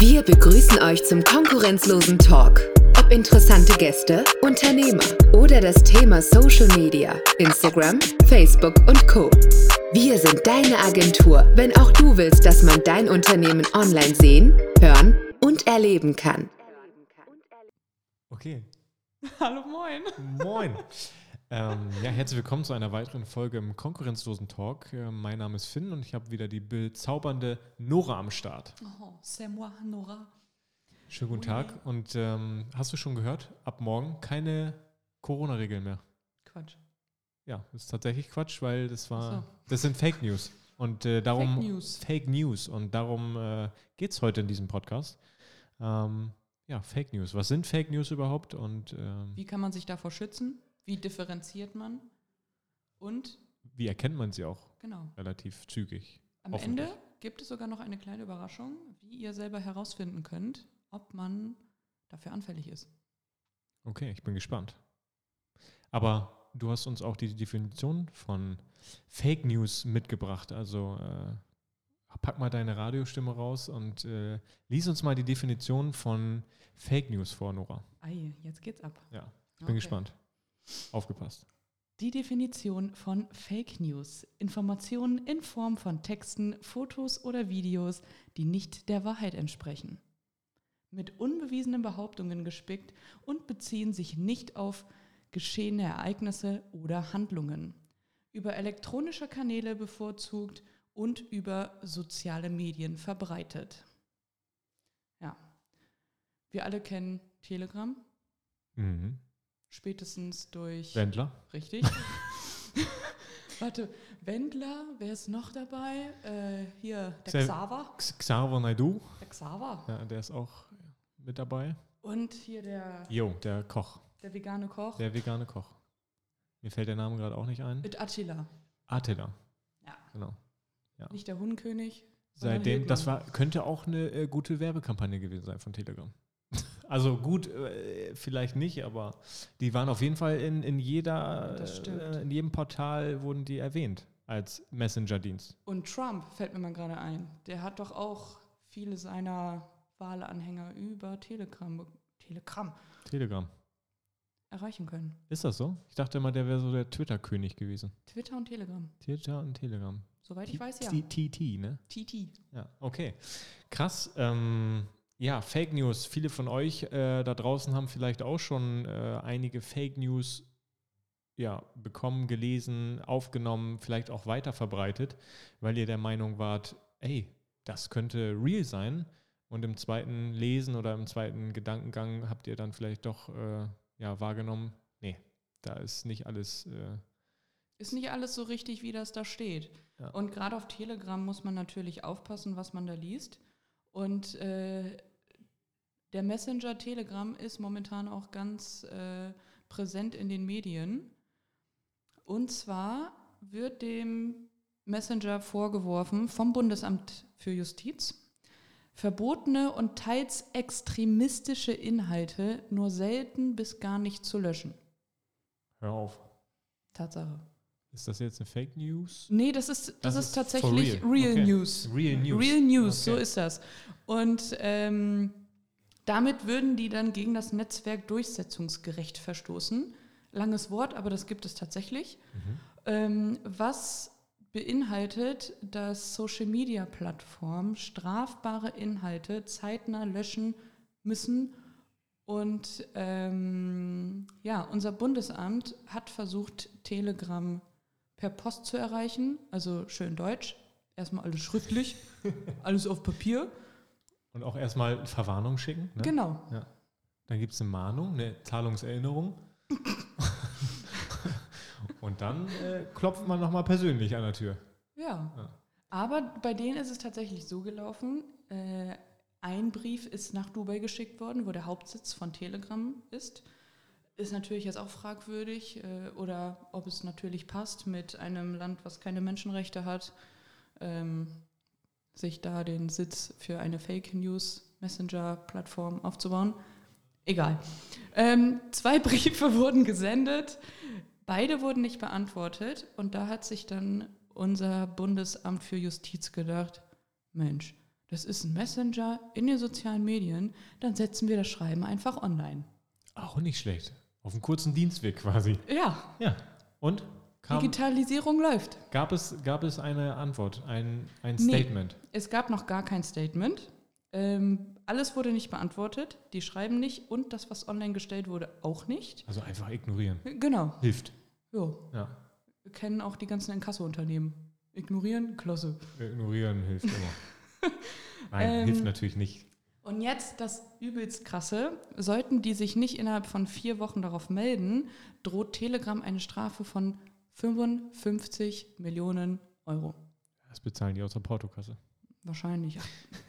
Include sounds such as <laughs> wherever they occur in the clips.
Wir begrüßen euch zum konkurrenzlosen Talk. Ob interessante Gäste, Unternehmer oder das Thema Social Media, Instagram, Facebook und Co. Wir sind deine Agentur, wenn auch du willst, dass man dein Unternehmen online sehen, hören und erleben kann. Okay. <laughs> Hallo, moin. Moin. Ähm, ja, herzlich willkommen zu einer weiteren Folge im konkurrenzlosen Talk. Äh, mein Name ist Finn und ich habe wieder die bezaubernde Nora am Start. Oh, c'est moi, Nora. Schönen guten Tag. Und ähm, hast du schon gehört? Ab morgen keine Corona-Regeln mehr. Quatsch. Ja, das ist tatsächlich Quatsch, weil das war, so. das sind Fake News. Und äh, darum Fake News. Fake News. Und darum äh, geht es heute in diesem Podcast. Ähm, ja, Fake News. Was sind Fake News überhaupt? Und ähm, Wie kann man sich davor schützen? Wie differenziert man? Und, wie erkennt man sie auch genau, relativ zügig? am. Ende gibt es sogar noch eine kleine Überraschung, wie ihr selber herausfinden könnt, ob man dafür anfällig ist. Okay, ich bin gespannt. Aber du hast uns auch die Definition von Fake News mitgebracht. Also äh, pack mal deine Radiostimme raus und äh, lies uns mal die Definition von Fake News vor, Nora. Ei, jetzt geht's ab. Ja, ich bin Okay. gespannt. Aufgepasst. Die Definition von Fake News. Informationen in Form von Texten, Fotos oder Videos, die nicht der Wahrheit entsprechen. Mit unbewiesenen Behauptungen gespickt und beziehen sich nicht auf geschehene Ereignisse oder Handlungen. Über elektronische Kanäle bevorzugt und über soziale Medien verbreitet. Ja. Wir alle kennen Telegram, Mhm. Spätestens durch. Wendler? Richtig. <laughs> <laughs> Warte, Wendler, wer ist noch dabei? Äh, hier, der Sehr- Xaver. Xaver Naidu, Der Xaver. ja, der ist auch mit dabei. Und hier der, Jo, der Koch, der vegane Koch. der vegane Koch. Mir fällt der Name gerade auch nicht ein. mit Attila. Attila. Ja. Genau. Nicht der Hundkönig. sondern Seitdem, das war, könnte auch eine äh, gute Werbekampagne gewesen sein von Telegram. Also gut, äh, vielleicht nicht, aber die waren auf jeden Fall in, in jeder, äh, in jedem Portal wurden die erwähnt als Messenger-Dienst. Und Trump fällt mir mal gerade ein. Der hat doch auch viele seiner Wahlanhänger über Telegram, Telegram Telegram. erreichen können. Ist das so? Ich dachte immer, der wäre so der Twitter-König gewesen. Twitter und Telegram. Twitter und Telegram. Soweit ich weiß, ja. TT, ne? TT. Ja, okay. Krass. Ähm, ja, Fake News. Viele von euch äh, da draußen haben vielleicht auch schon äh, einige Fake News ja, bekommen, gelesen, aufgenommen, vielleicht auch weiter verbreitet, weil ihr der Meinung wart, ey, das könnte real sein. Und im zweiten Lesen oder im zweiten Gedankengang habt ihr dann vielleicht doch äh, ja, wahrgenommen, nee, da ist nicht alles. Äh, Ist nicht alles so richtig, wie das da steht. Ja. Und gerade auf Telegram muss man natürlich aufpassen, was man da liest. Und äh, der Messenger Telegram ist momentan auch ganz äh, präsent in den Medien. Und zwar wird dem Messenger vorgeworfen vom Bundesamt für Justiz, verbotene und teils extremistische Inhalte nur selten bis gar nicht zu löschen. hör auf. Tatsache. Ist das jetzt eine Fake News? Nee, das ist, das, Das ist, ist tatsächlich real. Real, Okay. News. Real News. Real News, so Okay. ist das. Und ähm, damit würden die dann gegen das Netzwerk Durchsetzungsgerecht verstoßen. Langes Wort, aber das gibt es tatsächlich. Mhm. Ähm, was beinhaltet, dass Social-Media-Plattformen strafbare Inhalte zeitnah löschen müssen. Und ähm, ja, unser Bundesamt hat versucht, Telegram per Post zu erreichen, also schön deutsch. Erstmal alles schriftlich, <laughs> alles auf Papier. Und auch erstmal Verwarnung schicken. Ne? Genau. Dann gibt es eine Mahnung, eine Zahlungserinnerung. <laughs> Und dann äh, klopft man nochmal persönlich an der Tür. Ja. Ja. Aber bei denen ist es tatsächlich so gelaufen. Äh, ein Brief ist nach Dubai geschickt worden, wo der Hauptsitz von Telegram ist. Ist natürlich jetzt auch fragwürdig äh, oder ob es natürlich passt mit einem Land, was keine Menschenrechte hat, ähm, sich da den Sitz für eine Fake News Messenger Plattform aufzubauen. Egal. Ähm, zwei <laughs> Briefe wurden gesendet. Beide wurden nicht beantwortet und da hat sich dann unser Bundesamt für Justiz gedacht, Mensch, das ist ein Messenger in den sozialen Medien, dann setzen wir das Schreiben einfach online. Auch nicht schlecht. Auf einem kurzen Dienstweg quasi. Ja, Ja. Und? Kam, Digitalisierung läuft. gab, es, gab es eine Antwort, ein, ein Nee. Statement? Es gab noch gar kein Statement. Ähm, alles wurde nicht beantwortet. Die schreiben nicht und das, was online gestellt wurde, auch nicht. Also einfach ignorieren. Genau. Hilft. Jo. Ja. Wir kennen auch die ganzen Inkasso-Unternehmen. Ignorieren, klasse. Ignorieren hilft immer. <laughs> Nein, Ähm, hilft natürlich nicht. Und jetzt das übelst krasse. Sollten die sich nicht innerhalb von vier Wochen darauf melden, droht Telegram eine Strafe von 55 Millionen Euro. Das bezahlen die aus der Portokasse. Wahrscheinlich.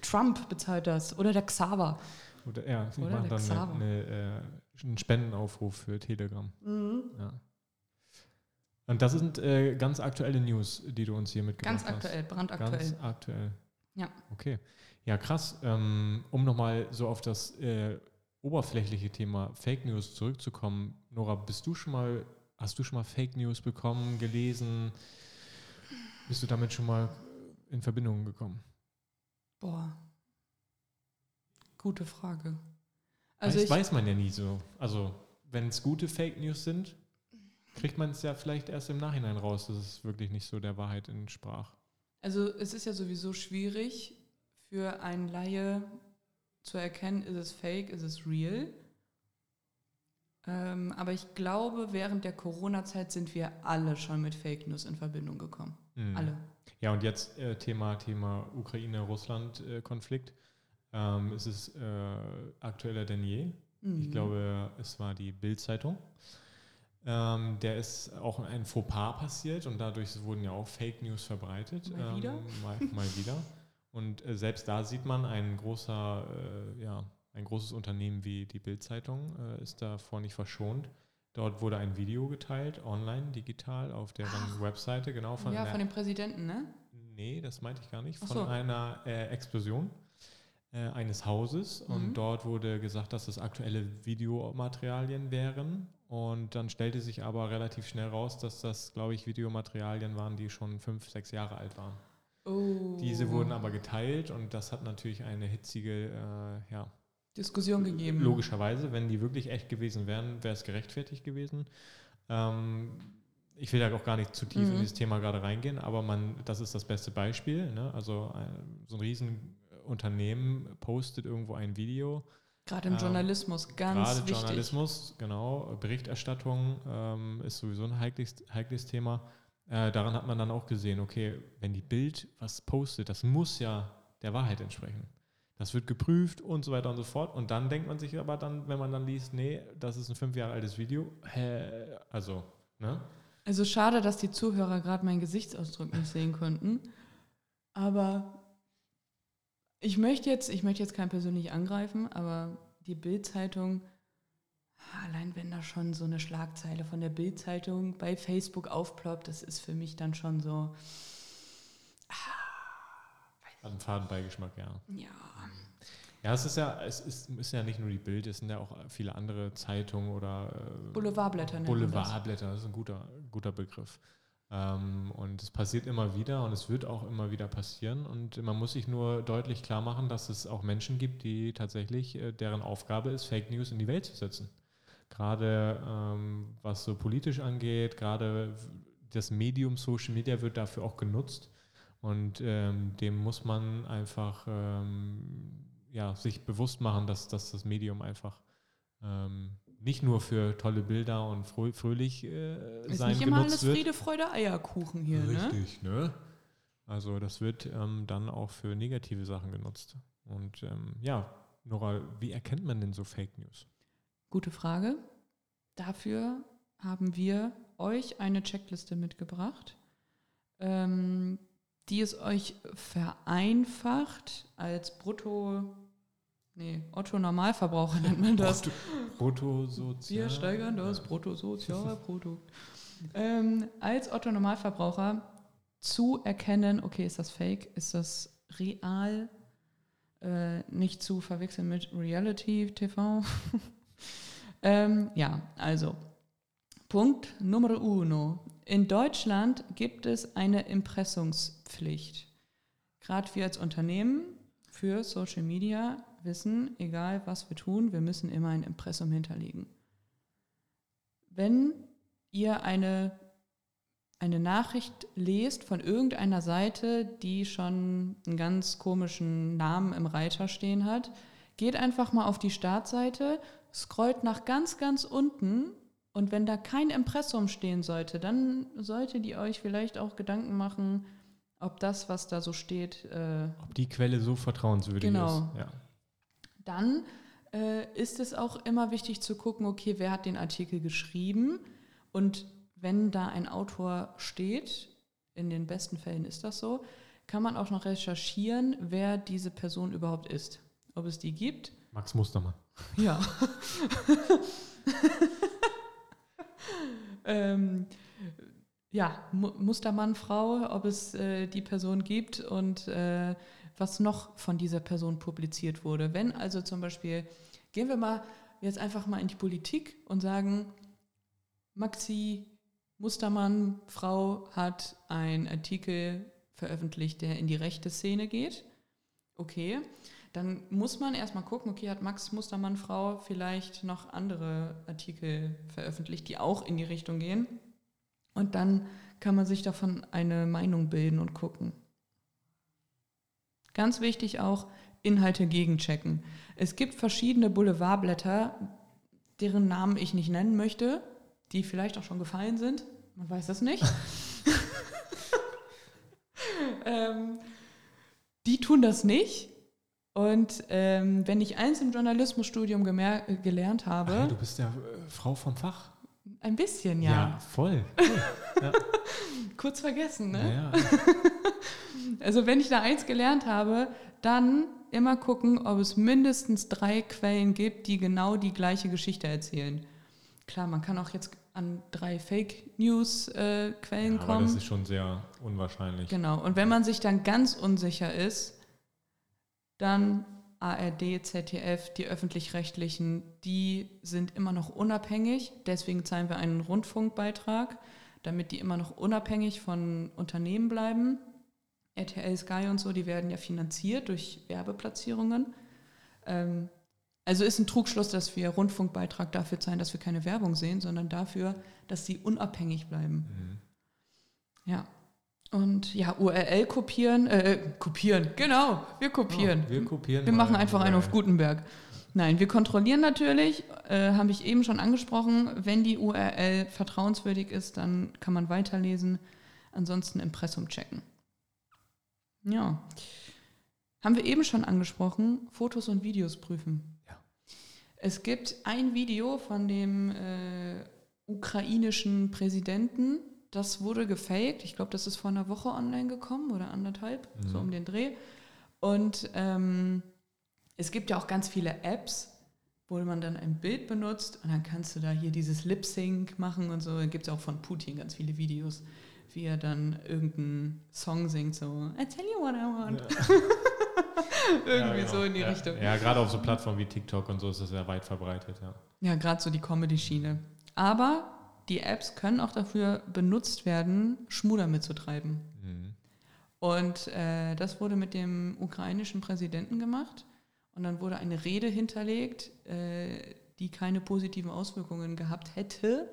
Trump bezahlt das. Oder der Xaver. Oder, ja, die Oder machen der dann Xaver. eine, eine, äh, einen Spendenaufruf für Telegram. Ja. Und das sind äh, ganz aktuelle News, die du uns hier mitgebracht Ganz hast. aktuell, brandaktuell. Ganz aktuell. Ja. Okay. Ja, krass. Ähm, um nochmal so auf das äh, oberflächliche Thema Fake News zurückzukommen. Nora, bist du schon mal, hast du schon mal Fake News bekommen, gelesen? Bist du damit schon mal in Verbindung gekommen? Boah. Gute Frage. Also weiß, weiß man ja nie so. Also, wenn es gute Fake News sind, kriegt man es ja vielleicht erst im Nachhinein raus, dass es wirklich nicht so der Wahrheit entsprach. also es ist ja sowieso schwierig für einen Laie zu erkennen, ist es fake, ist es real. Ähm, aber ich glaube, während der Corona-Zeit sind wir alle schon mit Fake News in Verbindung gekommen. Mhm. Alle. Ja, und jetzt äh, Thema, Thema Ukraine-Russland-Konflikt. ähm, es ist äh, aktueller denn je. Ich Mhm. glaube, es war die Bild-Zeitung. Ähm, der ist auch ein Fauxpas passiert und dadurch wurden ja auch Fake News verbreitet. Mal ähm, wieder? Mal, mal wieder. <laughs> Und äh, selbst da sieht man, ein großer, äh, ja, ein großes Unternehmen wie die Bild-Zeitung äh, ist davor nicht verschont. Dort wurde ein Video geteilt, online, digital, auf deren. Webseite, genau von ja, einer- von dem Präsidenten, ne? Nee, das meinte ich gar nicht. Von so. einer äh, Explosion äh, eines Hauses. Und Mhm. dort wurde gesagt, dass das aktuelle Videomaterialien wären. Und dann stellte sich aber relativ schnell raus, dass das, glaube ich, Videomaterialien waren, die schon fünf, sechs Jahre alt waren. Oh. Diese wurden aber geteilt und das hat natürlich eine hitzige, äh, ja, Diskussion gegeben. logischerweise, wenn die wirklich echt gewesen wären, wäre es gerechtfertigt gewesen. Ähm, ich will da auch gar nicht zu tief in Mhm. dieses Thema gerade reingehen, aber man, das ist das beste Beispiel. Ne? Also ein, so ein Riesenunternehmen postet irgendwo ein Video. Gerade im Ähm, Journalismus, ganz Gerade wichtig. Journalismus, genau, Berichterstattung ähm, ist sowieso ein heikles, heikles Thema. Äh, daran hat man dann auch gesehen, okay, wenn die Bild was postet, das muss ja der Wahrheit entsprechen. Das wird geprüft und so weiter und so fort. Und dann denkt man sich aber dann, wenn man dann liest, nee, das ist ein fünf Jahre altes Video. Hä? Also, ne? Also schade, dass die Zuhörer gerade meinen Gesichtsausdruck nicht sehen konnten. Aber ich möchte jetzt, ich möchte jetzt keinen persönlich angreifen, aber die Bild-Zeitung, allein wenn da schon so eine Schlagzeile von der Bild-Zeitung bei Facebook aufploppt, das ist für mich dann schon so, Hat einen Fadenbeigeschmack, ja. ja. Ja, es ist ja, es ist, ist ja nicht nur die Bild, es sind ja auch viele andere Zeitungen oder äh, Boulevardblätter. Boulevardblätter, das ist ein guter, guter Begriff. Ähm, und es passiert immer wieder und es wird auch immer wieder passieren. Und man muss sich nur deutlich klar machen, dass es auch Menschen gibt, die tatsächlich, äh, deren Aufgabe ist, Fake News in die Welt zu setzen. Gerade ähm, was so politisch angeht, gerade das Medium Social Media wird dafür auch genutzt. Und ähm, dem muss man einfach ähm, ja, sich bewusst machen, dass, dass das Medium einfach ähm, nicht nur für tolle Bilder und frö fröhlich äh, Ist sein nicht immer alles wird. Friede, Freude, Eierkuchen hier, ne? Richtig, ne? Also das wird ähm, dann auch für negative Sachen genutzt. Und ähm, ja, Nora, wie erkennt man denn so Fake News? Gute Frage. Dafür haben wir euch eine Checkliste mitgebracht, ähm, die es euch vereinfacht als Brutto, nee, Otto-Normalverbraucher nennt man das. Bruttosozial. Wir steigern das Bruttosozialprodukt. <laughs> ähm, als Otto-Normalverbraucher zu erkennen, okay, ist das fake, ist das real, äh, nicht zu verwechseln mit Reality TV. <laughs> ähm, ja, also Punkt Nummer uno. In Deutschland gibt es eine Impressungspflicht. Gerade wir als Unternehmen für Social Media wissen, egal was wir tun, wir müssen immer ein Impressum hinterlegen. Wenn ihr eine, eine Nachricht lest von irgendeiner Seite, die schon einen ganz komischen Namen im Reiter stehen hat, geht einfach mal auf die Startseite, scrollt nach ganz, ganz unten und wenn da kein Impressum stehen sollte, dann solltet ihr euch vielleicht auch Gedanken machen, ob das, was da so steht, äh, Ob die Quelle so vertrauenswürdig Genau. ist. Ja. dann äh, ist es auch immer wichtig zu gucken, okay, wer hat den Artikel geschrieben und wenn da ein Autor steht, in den besten Fällen ist das so, kann man auch noch recherchieren, wer diese Person überhaupt ist. Ob es die gibt. Max Mustermann. Ja. <laughs> ähm, ja, Mu Mustermann, Frau, ob es äh, die Person gibt und äh, was noch von dieser Person publiziert wurde. Wenn also zum Beispiel, gehen wir mal jetzt einfach mal in die Politik und sagen, Maxi Mustermann, Frau, hat einen Artikel veröffentlicht, der in die rechte Szene geht. Okay, dann muss man erstmal gucken, okay, hat Max Mustermann, Frau vielleicht noch andere Artikel veröffentlicht, die auch in die Richtung gehen. Und dann kann man sich davon eine Meinung bilden und gucken. Ganz wichtig auch, Inhalte gegenchecken. Es gibt verschiedene Boulevardblätter, deren Namen ich nicht nennen möchte, die vielleicht auch schon gefallen sind. Man weiß es nicht. <laughs> <laughs> ähm, die tun das nicht. Und ähm, wenn ich eins im Journalismusstudium gelernt Ach ja, habe, du bist ja äh, Frau vom Fach. ein bisschen, ja, voll. <laughs> kurz vergessen, ne? Ja, ja. <laughs> Also wenn ich da eins gelernt habe, dann immer gucken, ob es mindestens drei Quellen gibt, die genau die gleiche Geschichte erzählen. Klar, man kann auch jetzt an drei Fake News äh, Quellen Ja, aber kommen. das ist schon sehr unwahrscheinlich. Genau. Und wenn man sich dann ganz unsicher ist, dann ARD, ZDF, die öffentlich-rechtlichen, die sind immer noch unabhängig. Deswegen zahlen wir einen Rundfunkbeitrag, damit die immer noch unabhängig von Unternehmen bleiben. RTL, Sky und so, die werden ja finanziert durch Werbeplatzierungen. Ähm, also ist ein Trugschluss, dass wir Rundfunkbeitrag dafür zahlen, dass wir keine Werbung sehen, sondern dafür, dass sie unabhängig bleiben. Mhm. Ja. Und ja, URL kopieren, äh, kopieren, genau, wir kopieren. Ja, wir kopieren. wir machen einfach einen auf. Gutenberg. Nein, wir kontrollieren natürlich, äh, habe ich eben schon angesprochen, wenn die URL vertrauenswürdig ist, dann kann man weiterlesen, ansonsten Impressum checken. Ja. Haben wir eben schon angesprochen, Fotos und Videos prüfen. Ja. Es gibt ein Video von dem äh, ukrainischen Präsidenten, das wurde gefaked. Ich glaube, das ist vor einer Woche online gekommen oder anderthalb, so Mhm. um den Dreh. Und ähm, es gibt ja auch ganz viele Apps, wo man dann ein Bild benutzt und dann kannst du da hier dieses Lip-Sync machen und so. Dann gibt es auch von Putin ganz viele Videos, wie er dann irgendeinen Song singt, so I tell you what I want. <laughs> Irgendwie Ja, genau. so in die ja. Richtung. Ja, gerade auf so Plattformen wie TikTok und so ist das sehr weit verbreitet, ja. Ja, gerade so die Comedy-Schiene. Aber die Apps können auch dafür benutzt werden, Schmuder mitzutreiben. Mhm. Und äh, das wurde mit dem ukrainischen Präsidenten gemacht. Und dann wurde eine Rede hinterlegt, äh, die keine positiven Auswirkungen gehabt hätte.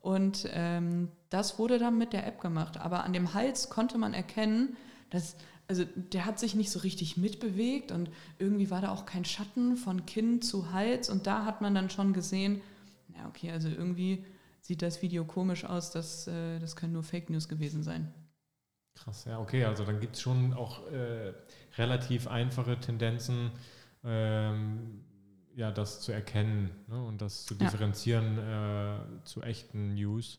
Und ähm, das wurde dann mit der App gemacht. Aber an dem Hals konnte man erkennen, dass, also der hat sich nicht so richtig mitbewegt und irgendwie war da auch kein Schatten von Kinn zu Hals. Und da hat man dann schon gesehen, ja, okay, also irgendwie sieht das Video komisch aus, das, äh, das können nur Fake News gewesen sein. Krass, ja, okay, also dann gibt es schon auch äh, relativ einfache Tendenzen, ähm, ja, das zu erkennen ne, und das zu Ja. differenzieren äh, zu echten News.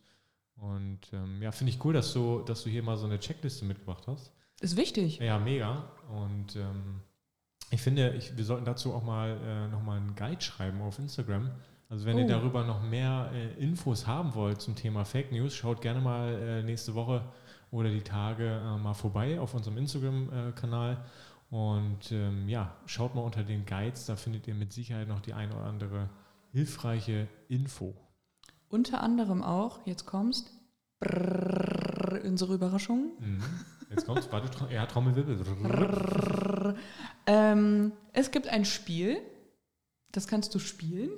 Und ähm, ja, finde ich cool, dass du, dass du hier mal so eine Checkliste mitgebracht hast. Ist wichtig. Ja, mega. Und ähm, ich finde, ich, wir sollten dazu auch mal äh, nochmal einen Guide schreiben auf Instagram. Also wenn ihr Oh. darüber noch mehr äh, Infos haben wollt zum Thema Fake News, schaut gerne mal äh, nächste Woche oder die Tage äh, mal vorbei auf unserem Instagram-Kanal. Und ähm, ja, schaut mal unter den Guides, da findet ihr mit Sicherheit noch die ein oder andere hilfreiche Info. Unter anderem auch, jetzt kommst, brrrr, unsere Überraschung, Mhm. Jetzt kommt's. Warte, ja, Trommelwirbel. ähm, es gibt ein Spiel, das kannst du spielen.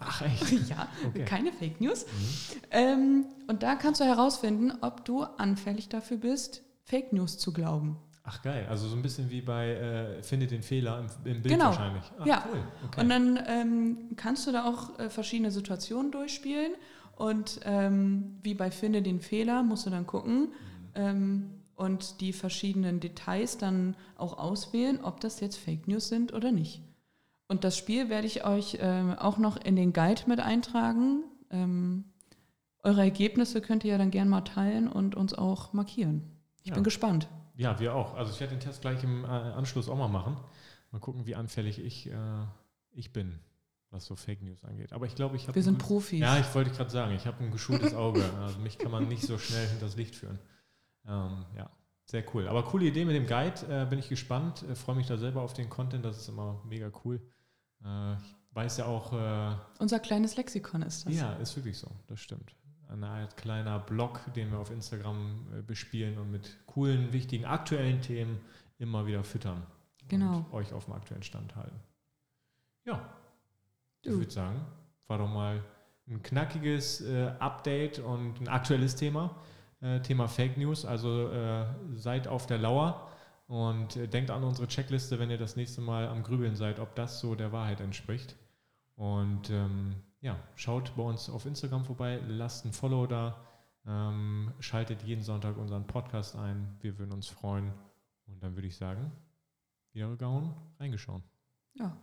Ach echt? <laughs> ja, Okay. keine Fake News. Mhm. Ähm, und da kannst du herausfinden, ob du anfällig dafür bist, Fake News zu glauben. Ach geil, also so ein bisschen wie bei äh, Finde den Fehler im, im Bild Genau. wahrscheinlich. Ach, Ja. cool. Okay. Und dann ähm, kannst du da auch äh, verschiedene Situationen durchspielen. Und ähm, wie bei Finde den Fehler musst du dann gucken ähm, und die verschiedenen Details dann auch auswählen, ob das jetzt Fake News sind oder nicht. Und das Spiel werde ich euch ähm, auch noch in den Guide mit eintragen. Ähm, eure Ergebnisse könnt ihr ja dann gerne mal teilen und uns auch markieren. Ich Ja. bin gespannt. Ja, wir auch. Also ich werde den Test gleich im äh, Anschluss auch mal machen. Mal gucken, wie anfällig ich, äh, ich bin, was so Fake News angeht. Aber ich glaube, ich habe... Wir sind Profis. Ja, ich wollte gerade sagen, ich habe ein geschultes Auge. <laughs> Also mich kann man nicht so schnell hinters Licht führen. Ähm, ja, sehr cool. Aber coole Idee mit dem Guide, äh, bin ich gespannt. Äh, Freue mich da selber auf den Content, das ist immer mega cool. Äh, ich weiß ja auch, äh, Unser kleines Lexikon ist das. ja, ist wirklich so, das stimmt. Eine Art kleiner Blog, den wir auf Instagram äh, bespielen und mit coolen, wichtigen, aktuellen Themen immer wieder füttern. Genau. Und euch auf dem aktuellen Stand halten. Ja, ich würde sagen, war doch mal ein knackiges äh, Update und ein aktuelles Thema. Äh, Thema Fake News. Also äh, seid auf der Lauer und äh, denkt an unsere Checkliste, wenn ihr das nächste Mal am Grübeln seid, ob das so der Wahrheit entspricht. Und ähm, ja, schaut bei uns auf Instagram vorbei, lasst ein Follow da, ähm, schaltet jeden Sonntag unseren Podcast ein. Wir würden uns freuen. Und dann würde ich sagen, wieder gehauen, reingeschaut. Ja.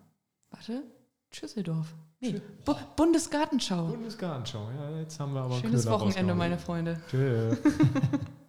Warte. Schüsseldorf. Nee. Schü- Bu Bundesgartenschau. Bundesgartenschau, ja, jetzt haben wir aber Schönes Wochenende, meine Freunde. Tschö. <laughs>